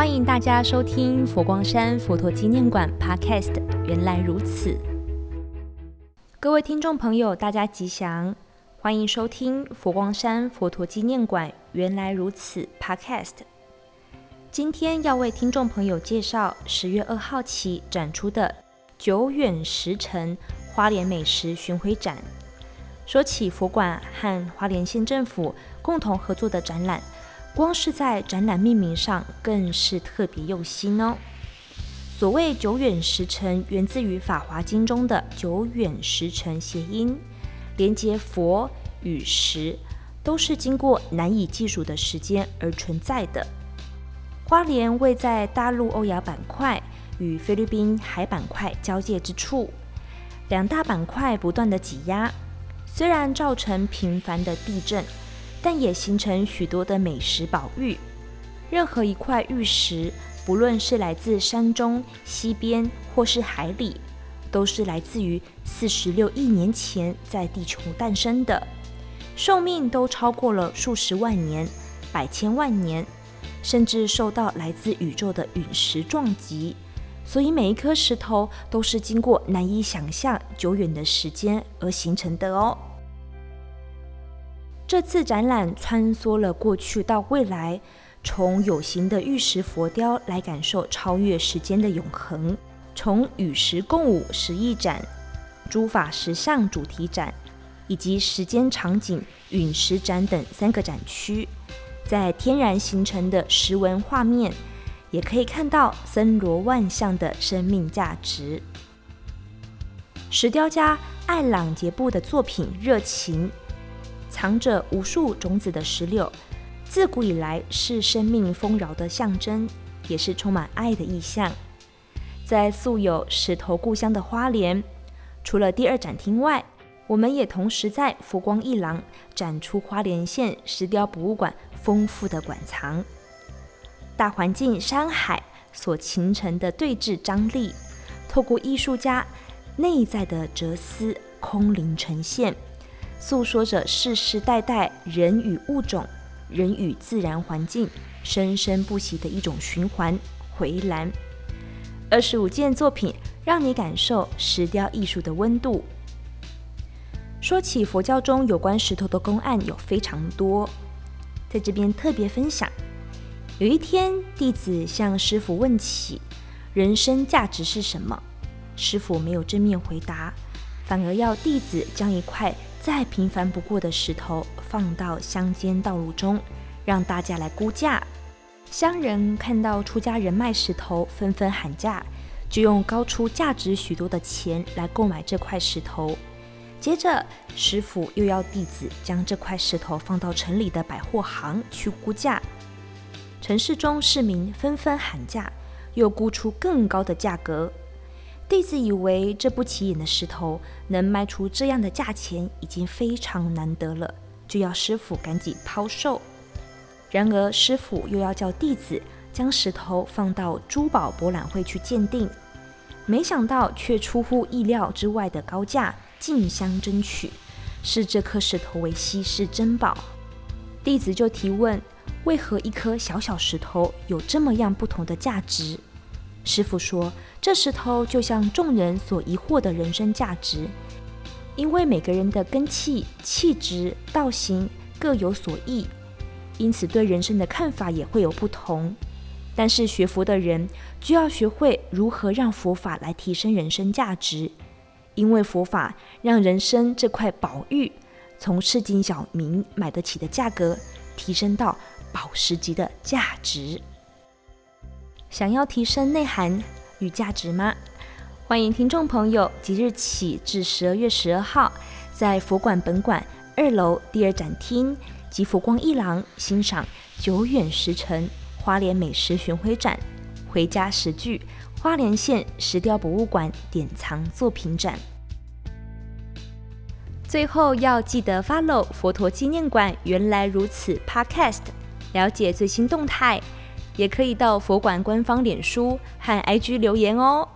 欢迎大家收听佛光山佛陀纪念馆 Podcast。原来如此，各位听众朋友，大家吉祥，欢迎收听佛光山佛陀纪念馆原来如此 Podcast。今天要为听众朋友介绍十月二号起展出的“久远时辰花莲美食巡回展”。说起佛馆和花莲县政府共同合作的展览。光是在展览命名上，更是特别用心哦。所谓“久远时辰”，源自于《法华经》中的“久远时辰”谐音，连接佛与时，都是经过难以计数的时间而存在的。花莲位在大陆欧亚板块与菲律宾海板块交界之处，两大板块不断的挤压，虽然造成频繁的地震。但也形成许多的美食宝玉。任何一块玉石，不论是来自山中、溪边或是海里，都是来自于四十六亿年前在地球诞生的，寿命都超过了数十万年、百千万年，甚至受到来自宇宙的陨石撞击。所以每一颗石头都是经过难以想象久远的时间而形成的哦。这次展览穿梭了过去到未来，从有形的玉石佛雕来感受超越时间的永恒；从与时共舞实艺展、诸法石像主题展，以及时间场景陨石展等三个展区，在天然形成的石纹画面，也可以看到森罗万象的生命价值。石雕家艾朗杰布的作品《热情》。藏着无数种子的石榴，自古以来是生命丰饶的象征，也是充满爱的意象。在素有“石头故乡”的花莲，除了第二展厅外，我们也同时在佛光一廊展出花莲县石雕博物馆丰富的馆藏。大环境山海所形成的对峙张力，透过艺术家内在的哲思空灵呈现。诉说着世世代代人与物种、人与自然环境生生不息的一种循环回蓝。二十五件作品让你感受石雕艺术的温度。说起佛教中有关石头的公案有非常多，在这边特别分享。有一天，弟子向师傅问起人生价值是什么，师傅没有正面回答，反而要弟子将一块。再平凡不过的石头放到乡间道路中，让大家来估价。乡人看到出家人卖石头，纷纷喊价，就用高出价值许多的钱来购买这块石头。接着，师傅又要弟子将这块石头放到城里的百货行去估价。城市中市民纷纷喊价，又估出更高的价格。弟子以为这不起眼的石头能卖出这样的价钱已经非常难得了，就要师傅赶紧抛售。然而师傅又要叫弟子将石头放到珠宝博览会去鉴定，没想到却出乎意料之外的高价竞相争取，视这颗石头为稀世珍宝。弟子就提问：为何一颗小小石头有这么样不同的价值？师傅说：“这石头就像众人所疑惑的人生价值，因为每个人的根气、气质、道行各有所异，因此对人生的看法也会有不同。但是学佛的人就要学会如何让佛法来提升人生价值，因为佛法让人生这块宝玉从市井小民买得起的价格，提升到宝石级的价值。”想要提升内涵与价值吗？欢迎听众朋友即日起至十二月十二号，在佛馆本馆二楼第二展厅及佛光一廊欣赏久远时辰花莲美食巡回展，回家食具花莲县石雕博物馆典藏作品展。最后要记得 follow 佛陀纪念馆原来如此 Podcast，了解最新动态。也可以到佛馆官方脸书和 IG 留言哦。